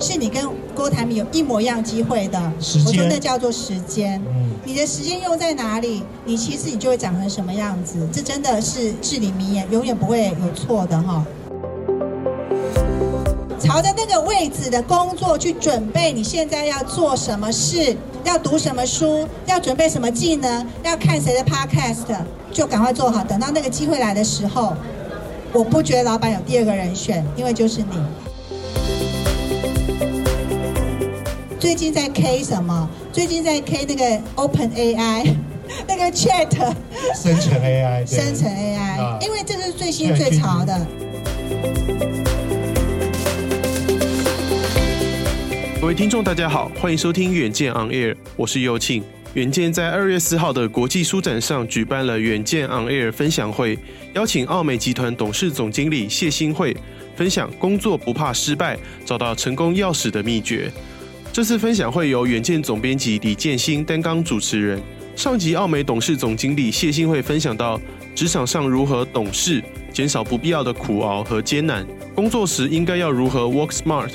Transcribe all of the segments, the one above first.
是你跟郭台铭有一模一样机会的。我说那叫做时间。嗯，你的时间用在哪里，你其实你就会长成什么样子。这真的是至理名言，永远不会有错的哈。朝着那个位置的工作去准备，你现在要做什么事，要读什么书，要准备什么技能，要看谁的 podcast，就赶快做好。等到那个机会来的时候，我不觉得老板有第二个人选，因为就是你。最近在 K 什么？最近在 K 那个 Open AI，那个 Chat，生成 AI，生成 AI，啊，因为这是最新最潮的。各位听众，大家好，欢迎收听远见 On Air，我是尤庆。远见在二月四号的国际书展上举办了远见 On Air 分享会，邀请奥美集团董事总经理谢欣惠分享工作不怕失败，找到成功钥匙的秘诀。这次分享会由远见总编辑李建新担纲主持人。上集奥美董事总经理谢欣惠分享到职场上如何懂事，减少不必要的苦熬和艰难，工作时应该要如何 work smart。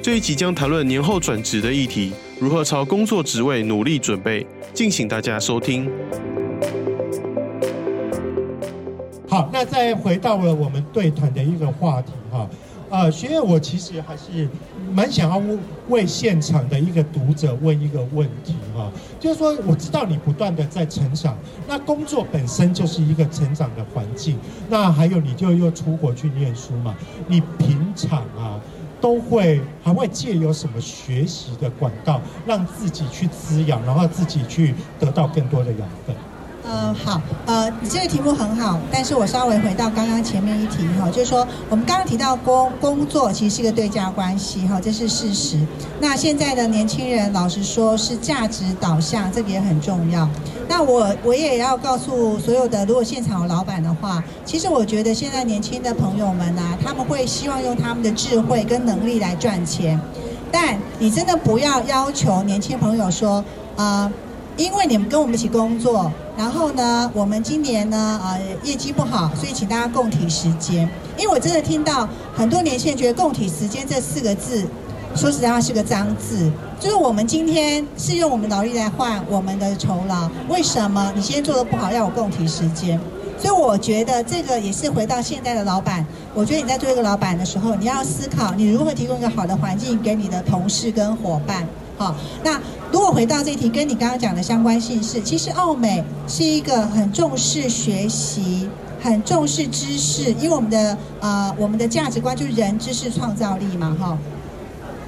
这一集将谈论年后转职的议题，如何朝工作职位努力准备，敬请大家收听。好，那再回到了我们对谈的一个话题哈，呃，学院我其实还是蛮想要为现场的一个读者问一个问题哈，就是说我知道你不断的在成长，那工作本身就是一个成长的环境，那还有你就又出国去念书嘛，你平常啊。都会还会借由什么学习的管道，让自己去滋养，然后自己去得到更多的养分。呃，好，呃，你这个题目很好，但是我稍微回到刚刚前面一题哈，就是说我们刚刚提到工工作其实是一个对价关系哈，这是事实。那现在的年轻人老实说是价值导向，这个也很重要。那我我也要告诉所有的，如果现场有老板的话，其实我觉得现在年轻的朋友们啊，他们会希望用他们的智慧跟能力来赚钱，但你真的不要要求年轻朋友说啊。因为你们跟我们一起工作，然后呢，我们今年呢，呃，业绩不好，所以请大家共体时间。因为我真的听到很多年轻人觉得“共体时间”这四个字，说实在话是个脏字。就是我们今天是用我们劳力来换我们的酬劳，为什么你今天做的不好要我共体时间？所以我觉得这个也是回到现在的老板，我觉得你在做一个老板的时候，你要思考你如何提供一个好的环境给你的同事跟伙伴。好，那如果回到这题，跟你刚刚讲的相关性是，其实奥美是一个很重视学习、很重视知识，因为我们的呃我们的价值观就是人、知识、创造力嘛，哈。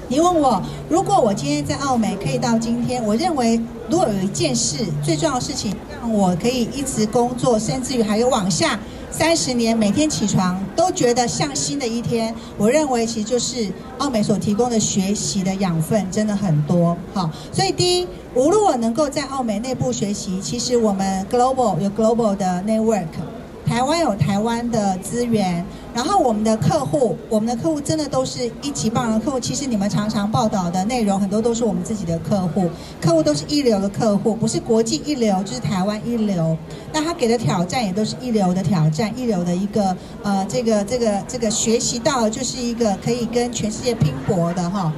你问我，如果我今天在奥美可以到今天，我认为如果有一件事最重要的事情，让我可以一直工作，甚至于还有往下。三十年，每天起床都觉得像新的一天。我认为其实就是奥美所提供的学习的养分真的很多。好，所以第一，无论我能够在奥美内部学习，其实我们 global 有 global 的 network。台湾有台湾的资源，然后我们的客户，我们的客户真的都是一级棒的客户。其实你们常常报道的内容很多都是我们自己的客户，客户都是一流的客户，不是国际一流就是台湾一流。那他给的挑战也都是一流的挑战，一流的一个呃这个这个这个学习到就是一个可以跟全世界拼搏的哈。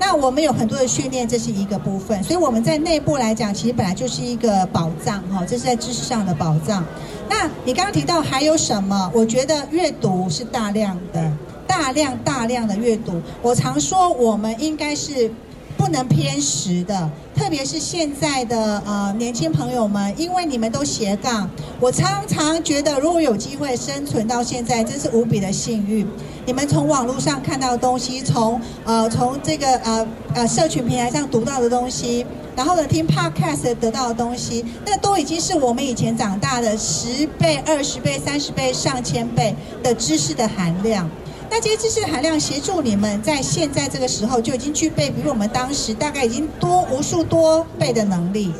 那我们有很多的训练，这是一个部分。所以我们在内部来讲，其实本来就是一个宝藏哈，这是在知识上的宝藏。那你刚刚提到还有什么？我觉得阅读是大量的，大量大量的阅读。我常说，我们应该是不能偏食的，特别是现在的呃年轻朋友们，因为你们都斜杠。我常常觉得，如果有机会生存到现在，真是无比的幸运。你们从网络上看到的东西，从呃从这个呃呃社群平台上读到的东西。然后呢，听 podcast 得到的东西，那都已经是我们以前长大的十倍、二十倍、三十倍、上千倍的知识的含量。那这些知识的含量协助你们在现在这个时候就已经具备，比如我们当时大概已经多无数多倍的能力。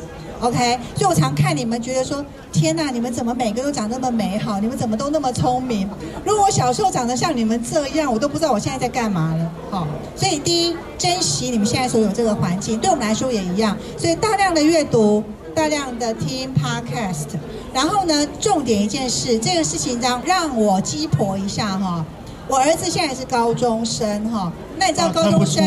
OK，所以我常看你们，觉得说天哪，你们怎么每个都长那么美好？你们怎么都那么聪明？如果我小时候长得像你们这样，我都不知道我现在在干嘛了。好，所以第一，珍惜你们现在所有这个环境，对我们来说也一样。所以大量的阅读，大量的听 Podcast，然后呢，重点一件事，这个事情让让我鸡婆一下哈。我儿子现在是高中生哈，那你知道高中生，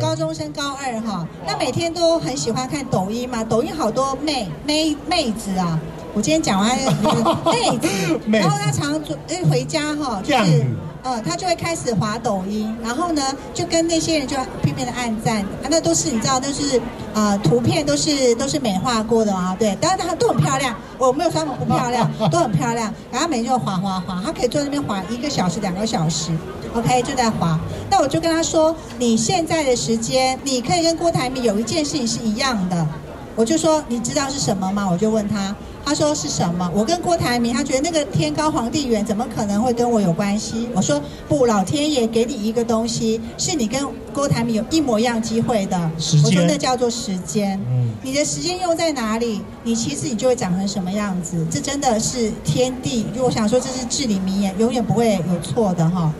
高中生高二哈，那每天都很喜欢看抖音嘛，抖音好多妹妹妹子啊，我今天讲完 妹子，然后他常常哎回家哈，就是。呃，他就会开始滑抖音，然后呢，就跟那些人就拼命的按赞，啊，那都是你知道，都是呃图片都是都是美化过的啊，对，当然他都很漂亮，我没有说他们不漂亮，都很漂亮，然后每天就滑滑滑，他可以坐在那边滑一个小时、两个小时，OK，就在滑。那我就跟他说，你现在的时间，你可以跟郭台铭有一件事情是一样的，我就说你知道是什么吗？我就问他。他说是什么？我跟郭台铭，他觉得那个天高皇帝远，怎么可能会跟我有关系？我说不，老天爷给你一个东西，是你跟郭台铭有一模一样机会的。时间。我说那叫做时间。嗯。你的时间用在哪里，你其实你就会长成什么样子。这真的是天地。就我想说，这是至理名言，永远不会有错的哈。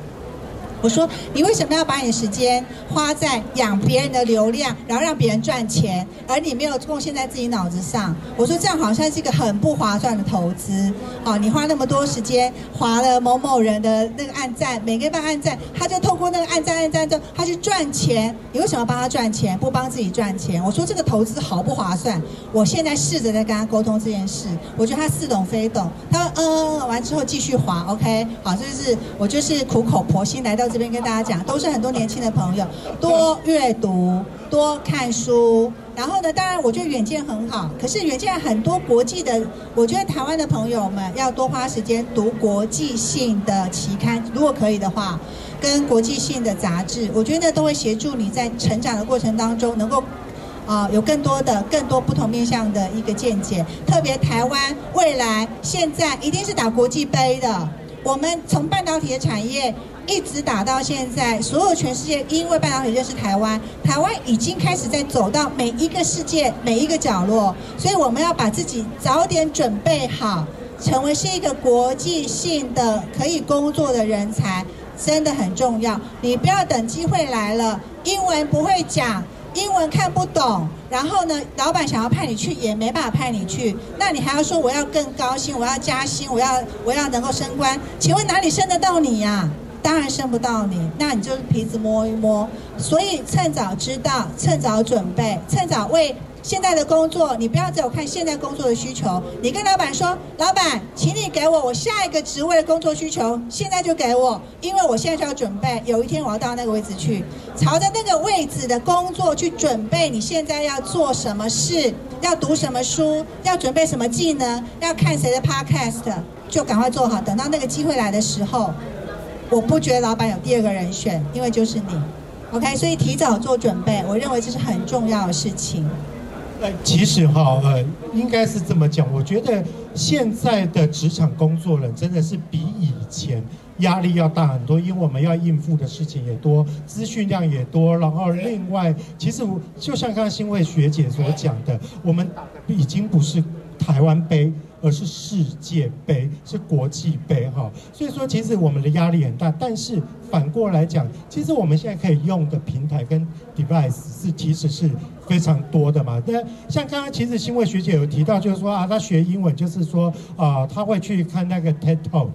我说，你为什么要把你的时间花在养别人的流量，然后让别人赚钱，而你没有贡献在自己脑子上？我说这样好像是一个很不划算的投资。好，你花那么多时间划了某某人的那个按赞，每个人按赞，他就透过那个按赞按赞之后，他去赚钱。你为什么要帮他赚钱，不帮自己赚钱？我说这个投资好不划算。我现在试着在跟他沟通这件事，我觉得他似懂非懂。他说嗯嗯嗯，完之后继续划，OK，好，这就是我就是苦口婆心来到。这边跟大家讲，都是很多年轻的朋友，多阅读，多看书。然后呢，当然我觉得远见很好，可是远见很多国际的，我觉得台湾的朋友们要多花时间读国际性的期刊，如果可以的话，跟国际性的杂志，我觉得都会协助你在成长的过程当中，能够啊、有更多的、更多不同面向的一个见解。特别台湾未来现在一定是打国际杯的，我们从半导体的产业。一直打到现在，所有全世界因为半导体认识台湾，台湾已经开始在走到每一个世界每一个角落，所以我们要把自己早点准备好，成为是一个国际性的可以工作的人才，真的很重要。你不要等机会来了，英文不会讲，英文看不懂，然后呢，老板想要派你去也没办法派你去，那你还要说我要更高薪，我要加薪，我要我要能够升官，请问哪里升得到你呀？当然生不到你，那你就是皮子摸一摸。所以趁早知道，趁早准备，趁早为现在的工作，你不要只有看现在工作的需求。你跟老板说，老板，请你给我我下一个职位的工作需求，现在就给我，因为我现在就要准备，有一天我要到那个位置去，朝着那个位置的工作去准备。你现在要做什么事？要读什么书？要准备什么技能？要看谁的 podcast？就赶快做好，等到那个机会来的时候。我不觉得老板有第二个人选，因为就是你，OK，所以提早做准备，我认为这是很重要的事情。呃，其实哈，呃，应该是这么讲，我觉得现在的职场工作人真的是比以前压力要大很多，因为我们要应付的事情也多，资讯量也多，然后另外，其实就像刚刚欣慧学姐所讲的，我们已经不是台湾杯。而是世界杯，是国际杯，哈，所以说其实我们的压力很大。但是反过来讲，其实我们现在可以用的平台跟 device 是其实是非常多的嘛。那像刚刚其实新慧学姐有提到，就是说啊，她学英文就是说啊，她会去看那个 TED Talk，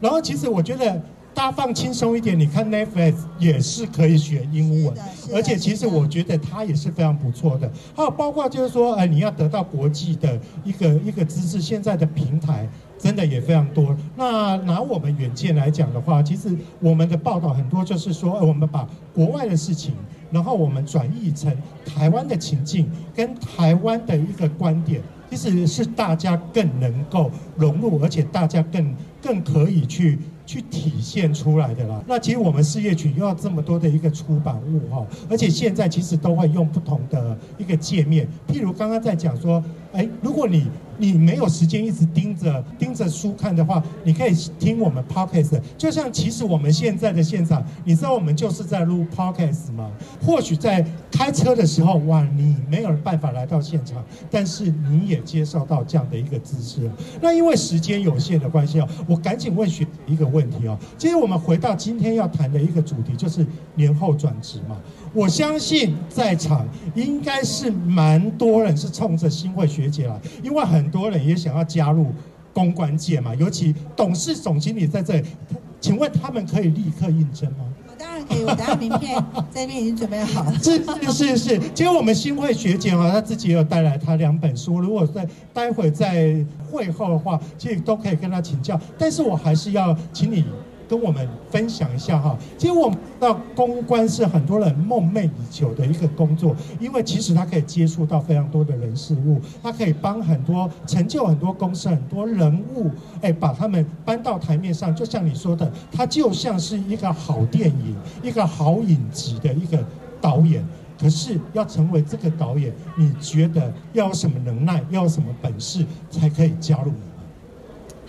然后其实我觉得。大家放轻松一点，你看 Netflix 也是可以学英文，而且其实我觉得它也是非常不错的。还有包括就是说，呃，你要得到国际的一个一个知识，现在的平台真的也非常多。那拿我们远见来讲的话，其实我们的报道很多，就是说，呃，我们把国外的事情，然后我们转译成台湾的情境跟台湾的一个观点，其实是大家更能够融入，而且大家更更可以去。去体现出来的啦。那其实我们事业群又要这么多的一个出版物哈，而且现在其实都会用不同的一个界面，譬如刚刚在讲说，哎，如果你。你没有时间一直盯着盯着书看的话，你可以听我们 podcast。就像其实我们现在的现场，你知道我们就是在录 podcast 吗？或许在开车的时候，哇，你没有办法来到现场，但是你也接受到这样的一个知识。那因为时间有限的关系哦，我赶紧问学一个问题哦。其实我们回到今天要谈的一个主题，就是年后转职嘛。我相信在场应该是蛮多人是冲着新会学姐来，因为很多人也想要加入公关界嘛，尤其董事总经理在这里，请问他们可以立刻应征吗？当然可以，我等下名片这边已经准备好了。是是是是，其实我们新会学姐哈，她自己也有带来她两本书，如果在待会在会后的话，其实都可以跟她请教。但是我还是要请你。跟我们分享一下哈，其实我们知道公关是很多人梦寐以求的一个工作，因为其实他可以接触到非常多的人事物，他可以帮很多成就很多公司很多人物，哎，把他们搬到台面上。就像你说的，他就像是一个好电影，一个好影集的一个导演。可是要成为这个导演，你觉得要有什么能耐，要有什么本事才可以加入？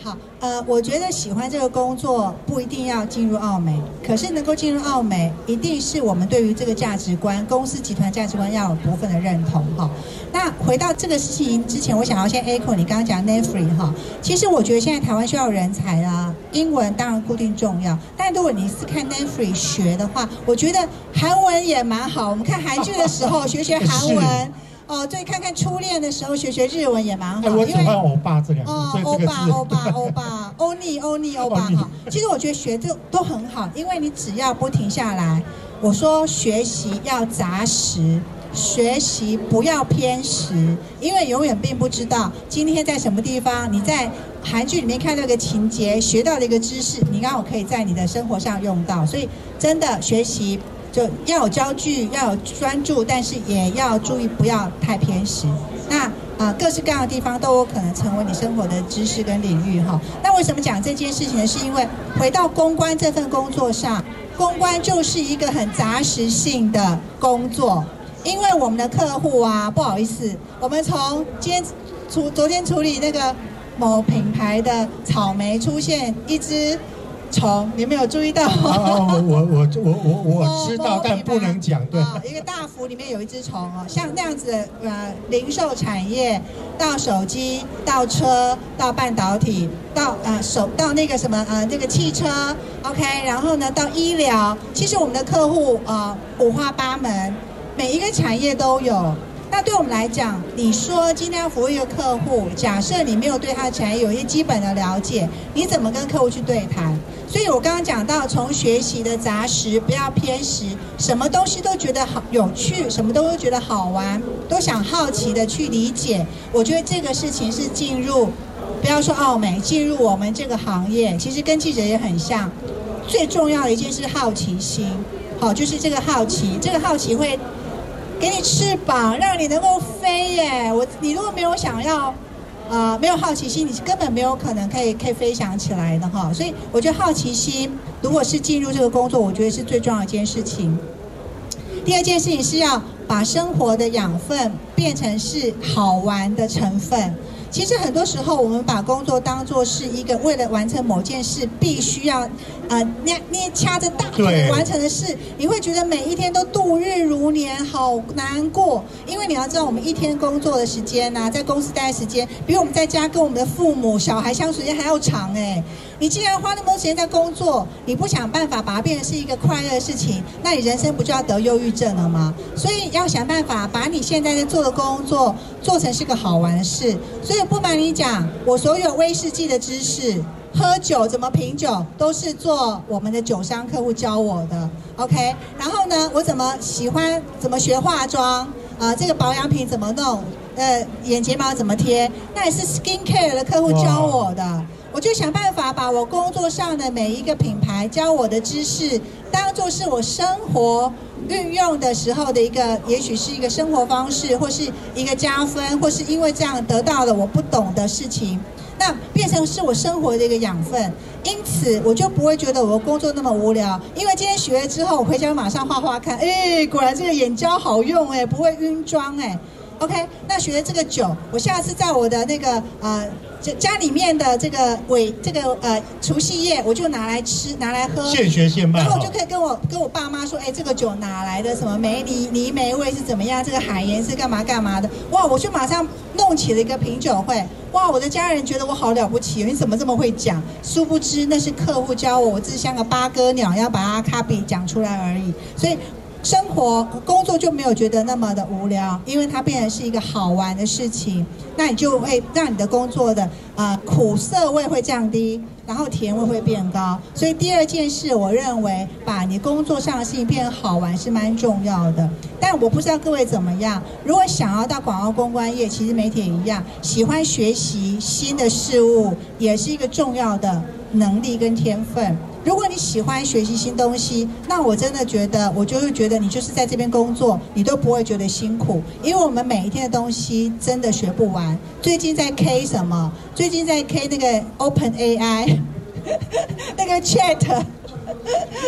好，呃，我觉得喜欢这个工作不一定要进入澳美，可是能够进入澳美，一定是我们对于这个价值观、公司集团价值观要有部分的认同哈。那回到这个事情之前，我想要先 echo 你刚刚讲 NAFRI 哈。其实我觉得现在台湾需要人才啊，英文当然固定重要，但如果你是看 NAFRI 学的话，我觉得韩文也蛮好。我们看韩剧的时候学学韩文。哦，对，看看初恋的时候学学日文也蛮好，因为欧巴这两个哦，欧巴欧巴欧巴欧尼欧尼欧巴哈，其实我觉得学这都很好，因为你只要不停下来，我说学习要扎实，学习不要偏食，因为永远并不知道今天在什么地方，你在韩剧里面看到一个情节，学到的一个知识，你刚好可以在你的生活上用到，所以真的学习。就要有焦距，要有专注，但是也要注意不要太偏食。那啊、各式各样的地方都有可能成为你生活的知识跟领域哈。那为什么讲这件事情呢？是因为回到公关这份工作上，公关就是一个很杂食性的工作。因为我们的客户啊，不好意思，我们从今天处昨天处理那个某品牌的草莓出现一只。虫，你没有注意到？哦，我我我我我知道，但不能讲。对，一个大幅里面有一只虫哦，像那样子的呃，零售产业到手机到车到半导体到呃手到那个什么呃这个汽车，OK，然后呢到医疗，其实我们的客户啊、呃、五花八门，每一个产业都有。那对我们来讲，你说今天要服务一个客户，假设你没有对他的产业有一些基本的了解，你怎么跟客户去对谈？所以我刚刚讲到，从学习的杂食，不要偏食，什么东西都觉得好有趣，什么都会觉得好玩，都想好奇的去理解。我觉得这个事情是进入，不要说奥美，进入我们这个行业，其实跟记者也很像。最重要的一件事，好奇心，好，就是这个好奇，这个好奇会。给你翅膀，让你能够飞耶！我，你如果没有想要，啊，没有好奇心，你是根本没有可能可以可以飞翔起来的哈。所以我觉得好奇心，如果是进入这个工作，我觉得是最重要一件事情。第二件事情是要把生活的养分变成是好玩的成分。其实很多时候，我们把工作当作是一个为了完成某件事必须要，呃，捏捏掐着大腿完成的事，你会觉得每一天都度日如年，好难过。因为你要知道，我们一天工作的时间呐，在公司待的时间，比我们在家跟我们的父母、小孩相处时间还要长哎。你既然花那么多时间在工作，你不想办法把它变成是一个快乐的事情，那你人生不就要得忧郁症了吗？所以要想办法把你现在在做的工作做成是个好玩的事。所以不瞒你讲，我所有威士忌的知识、喝酒怎么品酒，都是做我们的酒商客户教我的。OK，然后呢，我怎么喜欢怎么学化妆啊、呃？这个保养品怎么弄？呃，眼睫毛怎么贴？那也是 Skin Care 的客户教我的。我就想办法把我工作上的每一个品牌教我的知识，当做是我生活运用的时候的一个，也许是一个生活方式，或是一个加分，或是因为这样得到了我不懂的事情，那变成是我生活的一个养分。因此，我就不会觉得我工作那么无聊，因为今天学了之后，我回家马上画画看，哎，果然这个眼胶好用哎，不会晕妆哎。OK，那学了这个酒，我下次在我的那个呃。就家里面的这个尾这个呃除夕夜，我就拿来吃，拿来喝，现学现卖，然后我就可以跟我跟我爸妈说，哎，这个酒哪来的？什么梅梨梨梅味是怎么样？这个海盐是干嘛干嘛的？哇，我就马上弄起了一个品酒会，哇，我的家人觉得我好了不起，你怎么这么会讲？殊不知那是客户教我，我只是像个八哥鸟，要把它 copy 讲出来而已。所以生活工作就没有觉得那么的无聊，因为它变成是一个好玩的事情，那你就会让你的工作的呃苦涩味会降低，然后甜味会变高。所以第二件事，我认为把你工作上的事情变好玩是蛮重要的。但我不知道各位怎么样，如果想要到广告公关业，其实媒体也一样，喜欢学习新的事物，也是一个重要的能力跟天分。如果你喜欢学习新东西，那我真的觉得，我就会觉得你就是在这边工作，你都不会觉得辛苦，因为我们每一天的东西真的学不完。最近在 K 什么？最近在 K 那个 Open AI，那个 Chat，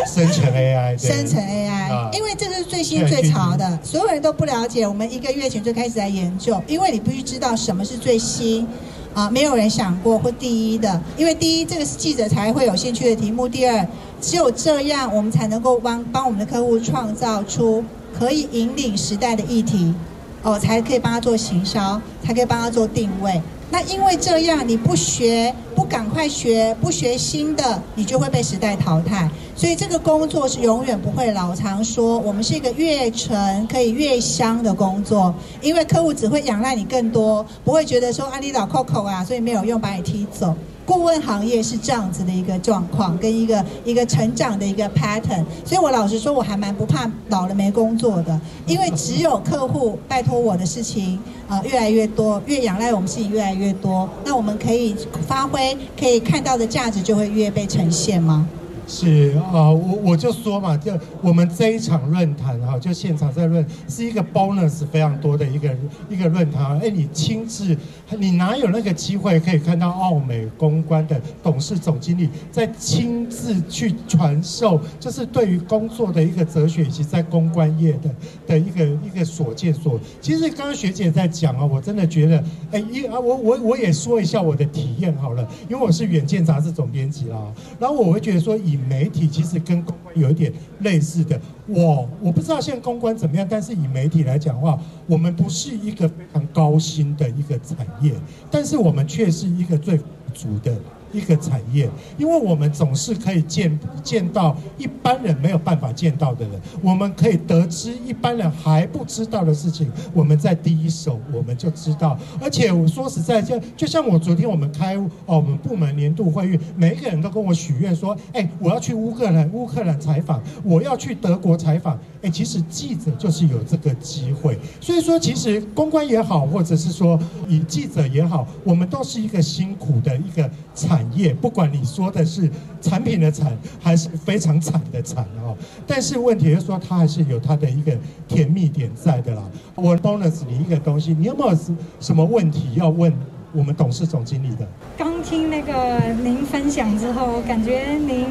生成 AI，生成 AI，因为这是最新最潮的，所有人都不了解。我们一个月前就开始在研究，因为你必须知道什么是最新。啊，没有人想过会第一的，因为第一这个是记者才会有兴趣的题目。第二，只有这样我们才能够帮帮我们的客户创造出可以引领时代的议题，哦，才可以帮他做行销，才可以帮他做定位。那因为这样，你不学，不赶快学，不学新的，你就会被时代淘汰。所以这个工作是永远不会老。常说我们是一个越陈可以越香的工作，因为客户只会仰赖你更多，不会觉得说啊你老 Coco 啊，所以没有用，把你踢走。顾问行业是这样子的一个状况，跟一个一个成长的一个 pattern。所以我老实说，我还蛮不怕老了没工作的，因为只有客户拜托我的事情啊、越来越多，越仰赖我们自己越来越多，那我们可以发挥可以看到的价值就会越被呈现吗？是啊，我我就说嘛，就我们这一场论坛哈，就现场在论，是一个 bonus 非常多的一个一个论坛。哎，你亲自，你哪有那个机会可以看到澳美公关的董事总经理在亲自去传授，就是对于工作的一个哲学，以及在公关业的的一个一个所见所。其实刚刚学姐在讲啊，我真的觉得，哎，一啊，我我我也说一下我的体验好了，因为我是远见杂志总编辑啦，然后我会觉得说以以媒体其实跟公关有一点类似的，我我不知道现在公关怎么样，但是以媒体来讲的话，我们不是一个非常高薪的一个产业，但是我们却是一个最富足的。一个产业，因为我们总是可以见见到一般人没有办法见到的人，我们可以得知一般人还不知道的事情，我们在第一手我们就知道。而且我说实在，就就像我昨天我们开哦，我们部门年度会议，每一个人都跟我许愿说，哎，我要去乌克兰乌克兰采访，我要去德国采访。哎，其实记者就是有这个机会，所以说其实公关也好，或者是说以记者也好，我们都是一个辛苦的一个产业，不管你说的是产品的产，还是非常惨的惨哦。但是问题是说，它还是有它的一个甜蜜点在的啦。我 bonus 你一个东西，你有没有什么问题要问我们董事总经理的？刚听那个您分享之后，感觉您。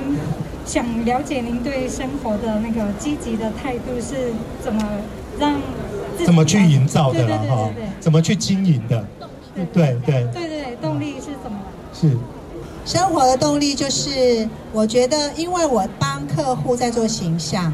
想了解您对生活的那个积极的态度是怎么让怎么去营造的了哈？怎么去经营的？对对对对对，动力是怎么？是生活的动力就是，我觉得因为我帮客户在做形象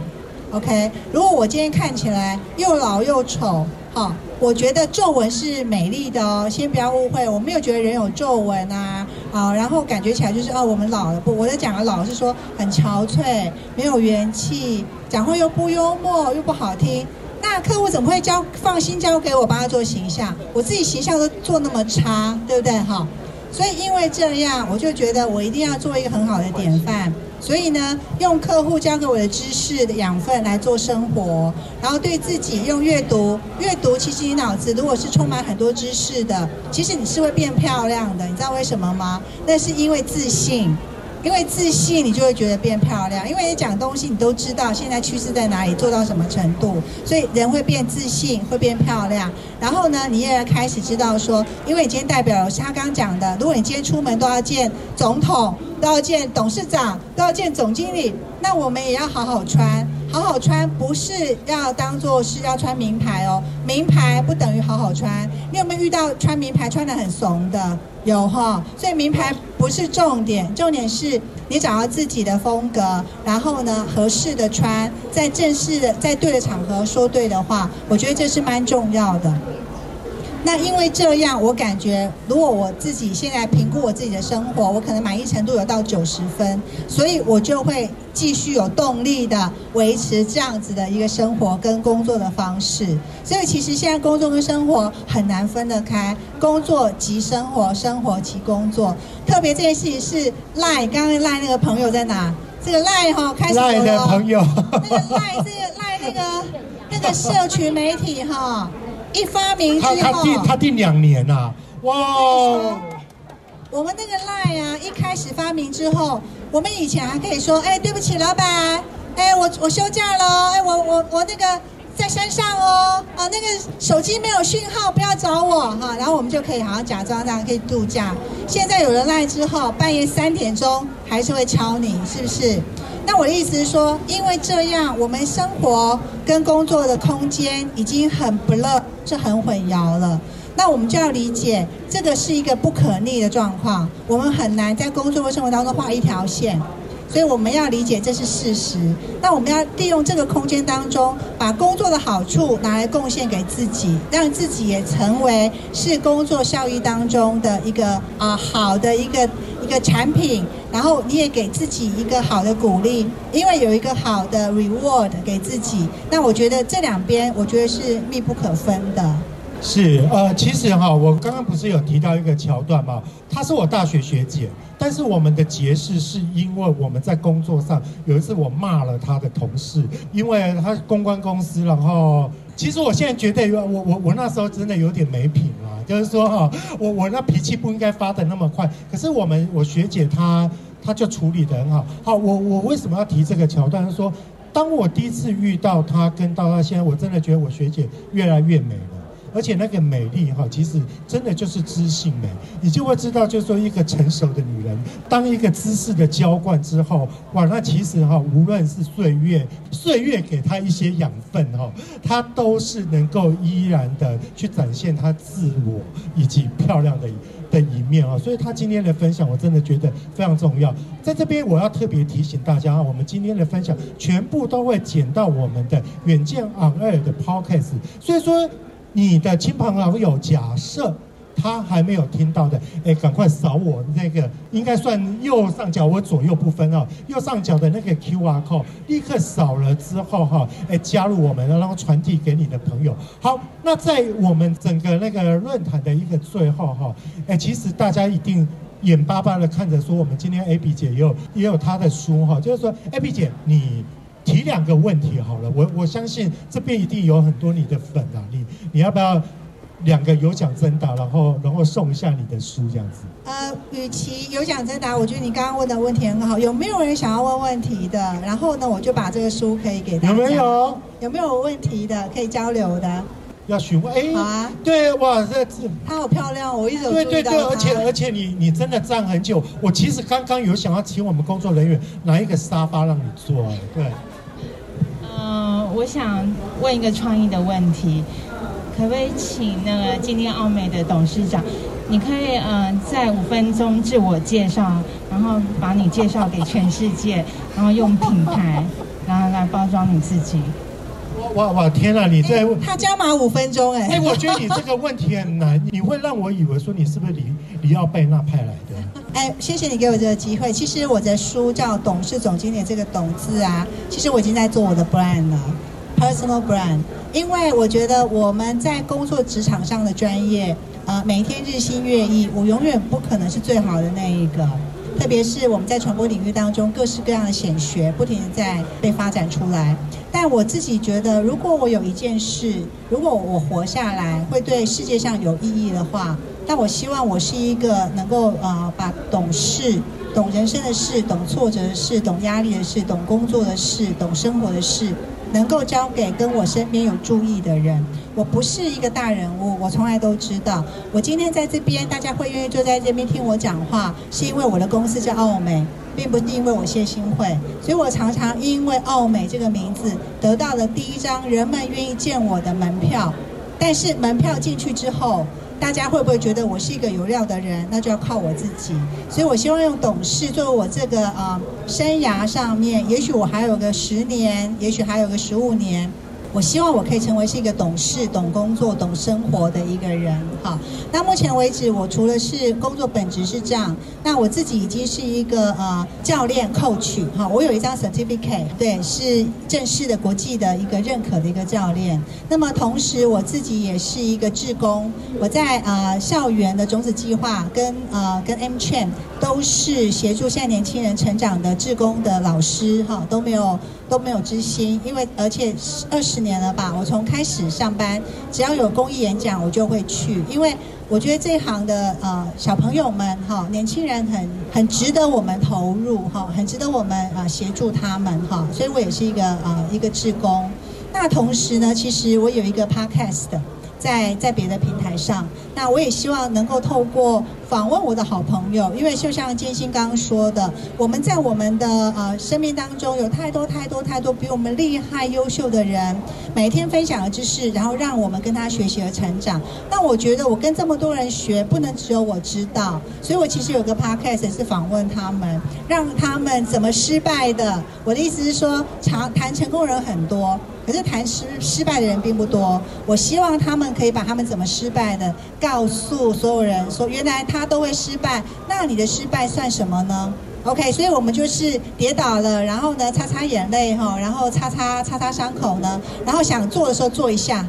，OK。如果我今天看起来又老又丑，好。我觉得皱纹是美丽的哦，先不要误会，我没有觉得人有皱纹啊，啊，然后感觉起来就是哦，我们老了不？我在讲的老是说很憔悴，没有元气，讲话又不幽默又不好听，那客户怎么会交放心交给我帮他做形象？我自己形象都做那么差，对不对？哈，所以因为这样，我就觉得我一定要做一个很好的典范。所以呢，用客户教给我的知识的养分来做生活，然后对自己用阅读，阅读其实你脑子如果是充满很多知识的，其实你是会变漂亮的。你知道为什么吗？那是因为自信。因为自信，你就会觉得变漂亮。因为你讲东西，你都知道现在趋势在哪里，做到什么程度，所以人会变自信，会变漂亮。然后呢，你也开始知道说，因为你今天代表是他刚刚讲的，如果你今天出门都要见总统，都要见董事长，都要见总经理，那我们也要好好穿。好好穿不是要当做是要穿名牌哦，名牌不等于好好穿。你有没有遇到穿名牌穿的很怂的？有哈，所以名牌不是重点，重点是你找到自己的风格，然后呢，合适的穿，在正式的在对的场合说对的话，我觉得这是蛮重要的。那因为这样，我感觉如果我自己现在评估我自己的生活，我可能满意程度有到九十分，所以我就会继续有动力的维持这样子的一个生活跟工作的方式。所以其实现在工作跟生活很难分得开，工作即生活，生活即工作。特别这件事情是赖，刚刚赖那个朋友在哪？这个赖哈开始赖的朋友，那个赖这个赖那个那个社群媒体哈。一发明之后，他他定他定两年呐、啊，哇！我们那个 Line 啊，一开始发明之后，我们以前还可以说，哎，对不起，老板，哎，我我休假喽，哎，我我我那个在山上哦，啊，那个手机没有讯号，不要找我哈，然后我们就可以好好假装这样可以度假。现在有了 Line 之后，半夜三点钟还是会敲你，是不是？那我的意思是说，因为这样，我们生活跟工作的空间已经很不乐是很混淆了。那我们就要理解，这个是一个不可逆的状况，我们很难在工作和生活当中画一条线。所以我们要理解这是事实。那我们要利用这个空间当中，把工作的好处拿来贡献给自己，让自己也成为是工作效益当中的一个啊好的一个个产品。然后你也给自己一个好的鼓励，因为有一个好的 reward 给自己。那我觉得这两边，我觉得是密不可分的。是呃，其实哈，我刚刚不是有提到一个桥段吗？她是我大学学姐，但是我们的结识是因为我们在工作上有一次我骂了她的同事，因为她公关公司，然后其实我现在觉得我我我那时候真的有点没品啊，就是说哈，我我那脾气不应该发得那么快，可是我们我学姐她她就处理得很好。好，我我为什么要提这个桥段？是说，当我第一次遇到她，跟到她现在，我真的觉得我学姐越来越美了。而且那个美丽哈，其实真的就是知性美，你就会知道，就是说一个成熟的女人，当一个知识的浇灌之后，哇，那其实哈，无论是岁月，岁月给她一些养分哈，她都是能够依然的去展现她自我以及漂亮的的一面啊。所以她今天的分享，我真的觉得非常重要。在这边，我要特别提醒大家，我们今天的分享全部都会剪到我们的远见 On 的 Podcast，所以说。你的亲朋好友，假设他还没有听到的，哎，赶快扫我那个，应该算右上角，我左右不分啊，右上角的那个 QR code，立刻扫了之后哈，哎，加入我们，然后传递给你的朋友。好，那在我们整个那个论坛的一个最后哈，哎，其实大家一定眼巴巴的看着说，我们今天 AB 姐也有也有她的书哈，就是说 AB 姐你。提两个问题好了，我我相信这边一定有很多你的粉啊，你你要不要两个有奖征答，然后然后送一下你的书这样子？呃，与其有奖征答，我觉得你刚刚问的问题很好，有没有人想要问问题的？然后呢，我就把这个书可以给大家。有没有？有没有问题的可以交流的？要询问？哎，好啊。对，哇，这她好漂亮，我一直有对对对，而且而且你你真的站很久，我其实刚刚有想要请我们工作人员拿一个沙发让你坐，对。我想问一个创意的问题，可不可以请那个今天奥美的董事长，你可以嗯、呃，在五分钟自我介绍，然后把你介绍给全世界，然后用品牌，然后来包装你自己。哇哇天啊！你在、欸、他加码五分钟哎！哎，我觉得你这个问题很难，你会让我以为说你是不是李李奥贝纳派来的？哎，谢谢你给我这个机会。其实我的书叫《董事总经理》，这个“董”字啊，其实我已经在做我的 brand 了，personal brand。因为我觉得我们在工作职场上的专业，呃，每一天日新月异，我永远不可能是最好的那一个。特别是我们在传播领域当中，各式各样的显学不停地在被发展出来。但我自己觉得，如果我有一件事，如果我活下来会对世界上有意义的话，那我希望我是一个能够呃把懂事、懂人生的事、懂挫折的事、懂压力的事、懂工作的事、懂生活的事。能够交给跟我身边有注意的人，我不是一个大人物，我从来都知道。我今天在这边，大家会愿意坐在这边听我讲话，是因为我的公司叫奥美，并不是因为我谢欣惠。所以我常常因为奥美这个名字得到了第一张人们愿意见我的门票，但是门票进去之后。大家会不会觉得我是一个有料的人？那就要靠我自己。所以我希望用董事作为我这个呃生涯上面，也许我还有个十年，也许还有个十五年，我希望我可以成为是一个懂事、懂工作、懂生活的一个人。哈，那目前为止，我除了是工作本职是这样，那我自己已经是一个呃教练 coach 哈，我有一张 certificate，对，是正式的国际的一个认可的一个教练。那么同时，我自己也是一个志工，我在呃校园的种子计划跟呃跟 M Chain 都是协助现在年轻人成长的志工的老师哈，都没有。都没有支薪，因为而且二十年了吧，我从开始上班，只要有公益演讲，我就会去，因为我觉得这一行的呃小朋友们哈，年轻人很很值得我们投入哈，很值得我们啊协助他们哈，所以我也是一个呃一个志工。那同时呢，其实我有一个 podcast。在在别的平台上，那我也希望能够透过访问我的好朋友，因为就像建新刚刚说的，我们在我们的呃生命当中有太多太多太多比我们厉害优秀的人，每天分享的知识，然后让我们跟他学习和成长。那我觉得我跟这么多人学，不能只有我知道，所以我其实有个 podcast 是访问他们，让他们怎么失败的。我的意思是说，常谈成功人很多。可是谈失失败的人并不多，我希望他们可以把他们怎么失败的告诉所有人，说原来他他都会失败，那你的失败算什么呢？OK，所以我们就是跌倒了，然后呢擦擦眼泪哈，然后擦擦擦擦伤口呢，然后想做的时候做一下，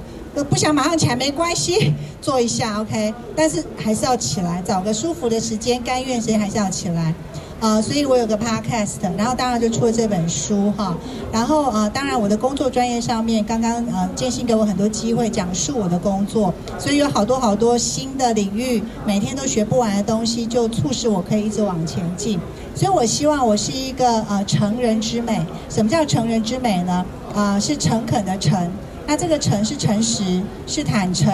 不想马上起来没关系，做一下 OK，但是还是要起来，找个舒服的时间，甘愿谁还是要起来。呃，所以我有个 podcast，然后当然就出了这本书哈。然后呃，当然我的工作专业上面，刚刚呃建新给我很多机会讲述我的工作，所以有好多好多新的领域，每天都学不完的东西，就促使我可以一直往前进。所以我希望我是一个呃成人之美。什么叫成人之美呢？啊、是诚恳的诚。那这个诚是诚实，是坦诚，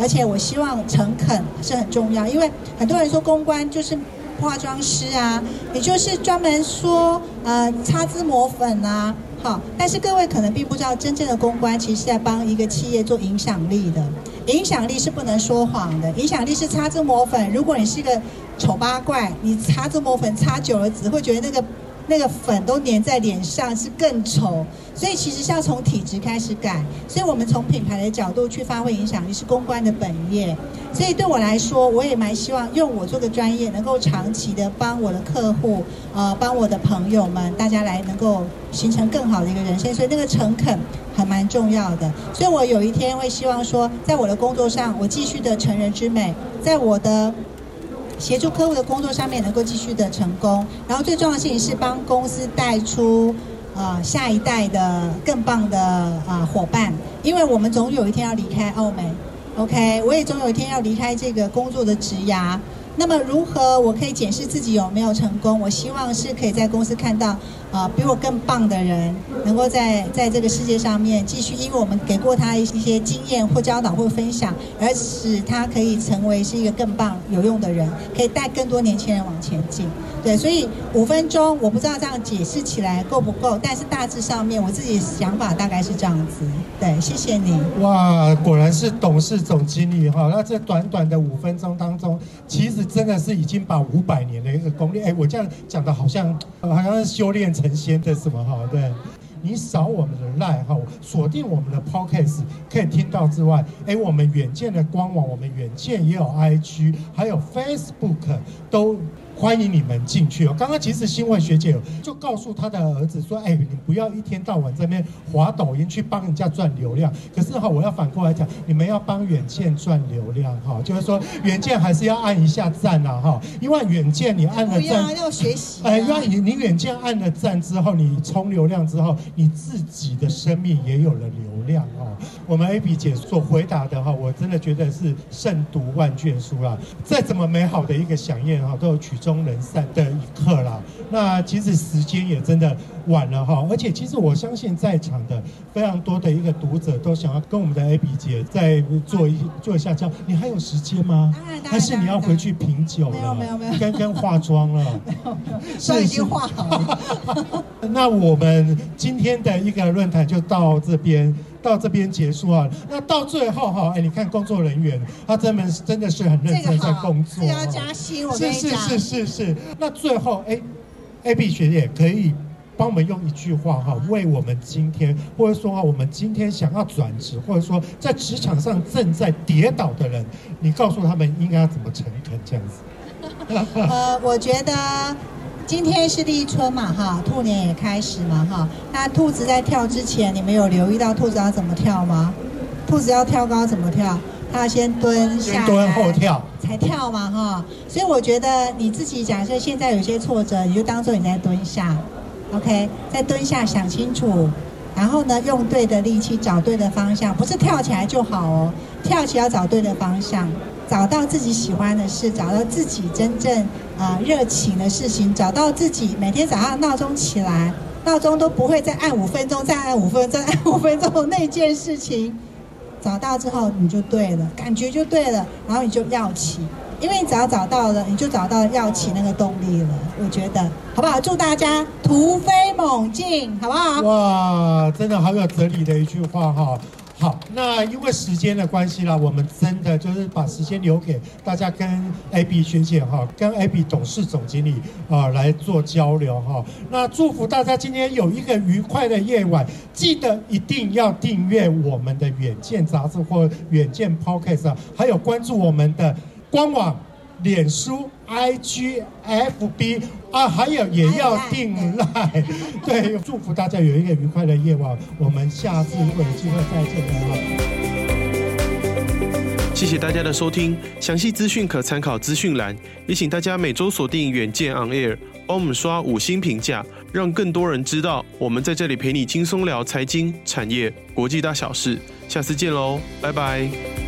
而且我希望诚恳是很重要，因为很多人说公关就是。化妆师啊，也就是专门说呃擦脂抹粉啊，好，但是各位可能并不知道，真正的公关其实是在帮一个企业做影响力的，影响力是不能说谎的，影响力是擦脂抹粉。如果你是一个丑八怪，你擦脂抹粉擦久了，只会觉得那个。那个粉都粘在脸上是更丑，所以其实是要从体质开始改。所以我们从品牌的角度去发挥影响力是公关的本业。所以对我来说，我也蛮希望用我这个专业，能够长期的帮我的客户，呃，帮我的朋友们，大家来能够形成更好的一个人生。所以那个诚恳还蛮重要的。所以我有一天会希望说，在我的工作上，我继续的成人之美，在我的。协助客户的工作上面能够继续的成功，然后最重要的事情是帮公司带出、呃、下一代的更棒的啊、呃、伙伴，因为我们总有一天要离开澳美，OK，我也总有一天要离开这个工作的职涯。那么如何我可以检视自己有没有成功？我希望是可以在公司看到、呃、比我更棒的人，能够在在这个世界上面继续，因为我们给过他一些经验或教导或分享，而使他可以成为是一个更棒有用的人，可以带更多年轻人往前进。对，所以五分钟我不知道这样解释起来够不够，但是大致上面我自己想法大概是这样子。对，谢谢你。哇，果然是董事总经理哈。那这短短的五分钟当中，其实真的是已经把五百年的一个功力，哎，我这样讲的好像好像是修炼成仙的什么哈？对，你扫我们的赖哈，锁定我们的 Podcast 可以听到之外，哎，我们远见的官网，我们远见也有 IG，还有 Facebook 都。欢迎你们进去哦！刚刚其实新闻学姐就告诉她的儿子说：“哎，你不要一天到晚在那边划抖音去帮人家赚流量。可是哈，我要反过来讲，你们要帮远见赚流量哈，就是说远见还是要按一下赞呐哈，因为远见你按了赞，要，要学习、啊。哎，因为你你远见按了赞之后，你充流量之后，你自己的生命也有了流量哦。我们 Abby 姐所回答的哈，我真的觉得是胜读万卷书啦。再怎么美好的一个响宴哈，都有曲终。”终人散的一刻了，那其实时间也真的晚了哈，而且其实我相信在场的非常多的一个读者都想要跟我们的 Abby 姐再做一做一下这样，你还有时间吗？当然还是你要回去品酒了？没有没有没有，跟跟化妆了？没有没有，是已经化好了。那我们今天的一个论坛就到这边。到这边结束啊，那到最后哈，哎，你看工作人员，他真的是真的是很认真在工作，这个、要加薪，我跟你讲。是是是是是。那最后，哎，Abby 学姐可以帮我们用一句话哈，为我们今天，或者说我们今天想要转职，或者说在职场上正在跌倒的人，你告诉他们应该要怎么诚恳这样子。呃，我觉得今天是立春嘛哈，兔年也开始嘛哈。那兔子在跳之前，你们有留意到兔子要怎么跳吗？兔子要跳高怎么跳？它要先蹲下，先蹲后跳才跳嘛哈。所以我觉得你自己假设现在有些挫折，你就当做你在蹲下，OK，在蹲下想清楚，然后呢，用对的力气找对的方向，不是跳起来就好哦，跳起来要找对的方向，找到自己喜欢的事，找到自己真正啊、热情的事情，找到自己每天早上闹钟起来，闹钟都不会再按五分钟，再按五分钟，再按五分钟那件事情。找到之后你就对了，感觉就对了，然后你就要起，因为你只要找到了，你就找到要起那个动力了。我觉得好不好？祝大家突飞猛进，好不好？哇，真的好有哲理的一句话哈。好，那因为时间的关系啦，我们真的就是把时间留给大家跟 Abby 学姐哈，跟 AB 董事总经理啊来做交流哈。那祝福大家今天有一个愉快的夜晚，记得一定要订阅我们的远见杂志或远见 Podcast，还有关注我们的官网。脸书、IG、FB 啊，还有也要订赖，对，祝福大家有一个愉快的夜晚，我们下次如果有机会再见了。谢谢大家的收听，详细资讯可参考资讯栏，也请大家每周锁定远见 On Air，帮我们刷五星评价，让更多人知道我们在这里陪你轻松聊财经、产业、国际大小事。下次见喽，拜拜。